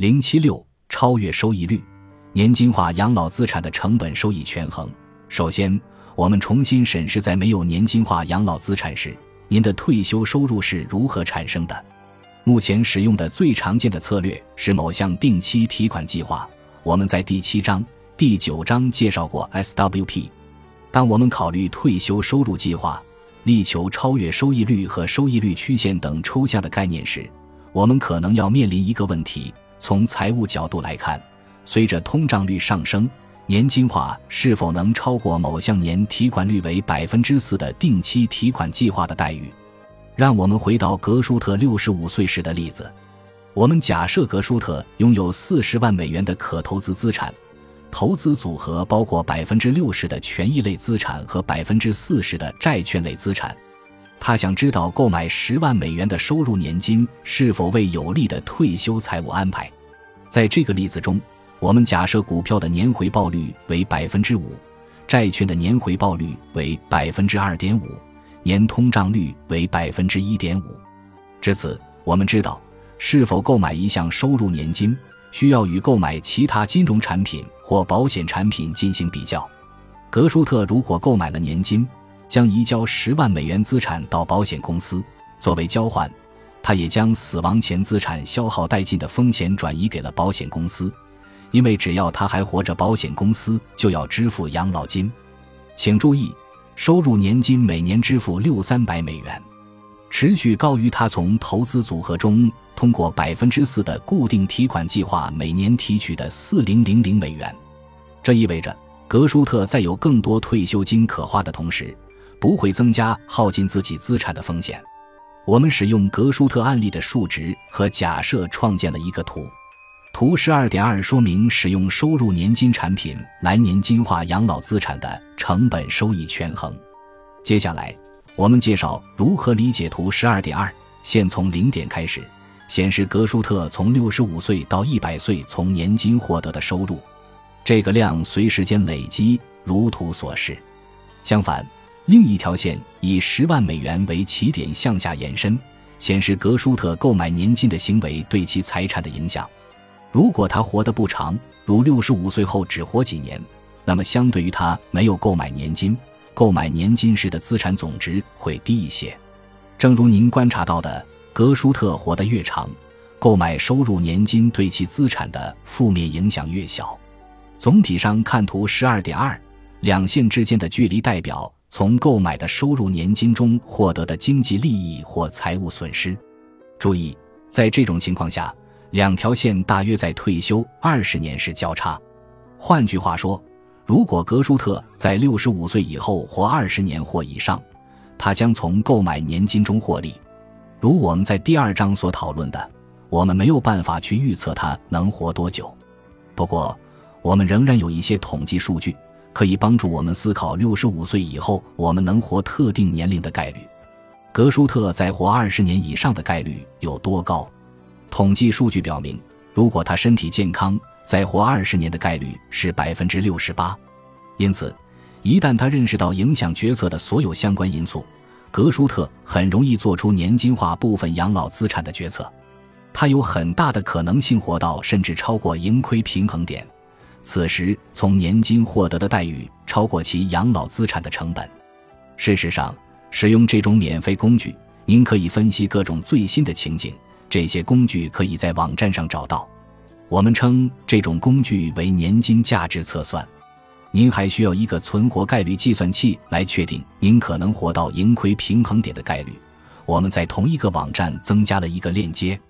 零七六超越收益率，年金化养老资产的成本收益权衡。首先，我们重新审视在没有年金化养老资产时，您的退休收入是如何产生的。目前使用的最常见的策略是某项定期提款计划。我们在第七章、第九章介绍过 SWP。当我们考虑退休收入计划，力求超越收益率和收益率曲线等抽象的概念时，我们可能要面临一个问题：从财务角度来看，随着通胀率上升，年金化是否能超过某项年提款率为百分之四的定期提款计划的待遇？让我们回到格舒特六十五岁时的例子。我们假设格舒特拥有四十万美元的可投资资产，投资组合包括百分之六十的权益类资产和百分之四十的债券类资产。他想知道购买十万美元的收入年金是否为有利的退休财务安排。在这个例子中。我们假设股票的年回报率为百分之五，债券的年回报率为百分之二点五，年通胀率为百分之一点五。至此，我们知道是否购买一项收入年金需要与购买其他金融产品或保险产品进行比较。格舒特如果购买了年金，将移交十万美元资产到保险公司作为交换，他也将死亡前资产消耗殆尽的风险转移给了保险公司。因为只要他还活着，保险公司就要支付养老金。请注意，收入年金每年支付六三百美元，持续高于他从投资组合中通过百分之四的固定提款计划每年提取的四零零零美元。这意味着格舒特在有更多退休金可花的同时，不会增加耗尽自己资产的风险。我们使用格舒特案例的数值和假设创建了一个图。图十二点二说明使用收入年金产品来年金化养老资产的成本收益权衡。接下来，我们介绍如何理解图十二点二。先从零点开始，显示格舒特从六十五岁到一百岁从年金获得的收入。这个量随时间累积，如图所示。相反，另一条线以十万美元为起点向下延伸，显示格舒特购买年金的行为对其财产的影响。如果他活得不长，如六十五岁后只活几年，那么相对于他没有购买年金，购买年金时的资产总值会低一些。正如您观察到的，格舒特活得越长，购买收入年金对其资产的负面影响越小。总体上看，图十二点二，两线之间的距离代表从购买的收入年金中获得的经济利益或财务损失。注意，在这种情况下。两条线大约在退休二十年时交叉。换句话说，如果格舒特在六十五岁以后活二十年或以上，他将从购买年金中获利。如我们在第二章所讨论的，我们没有办法去预测他能活多久。不过，我们仍然有一些统计数据可以帮助我们思考六十五岁以后我们能活特定年龄的概率。格舒特在活二十年以上的概率有多高？统计数据表明，如果他身体健康，再活二十年的概率是百分之六十八。因此，一旦他认识到影响决策的所有相关因素，格舒特很容易做出年金化部分养老资产的决策。他有很大的可能性活到甚至超过盈亏平衡点，此时从年金获得的待遇超过其养老资产的成本。事实上，使用这种免费工具，您可以分析各种最新的情景。这些工具可以在网站上找到，我们称这种工具为年金价值测算。您还需要一个存活概率计算器来确定您可能活到盈亏平衡点的概率。我们在同一个网站增加了一个链接。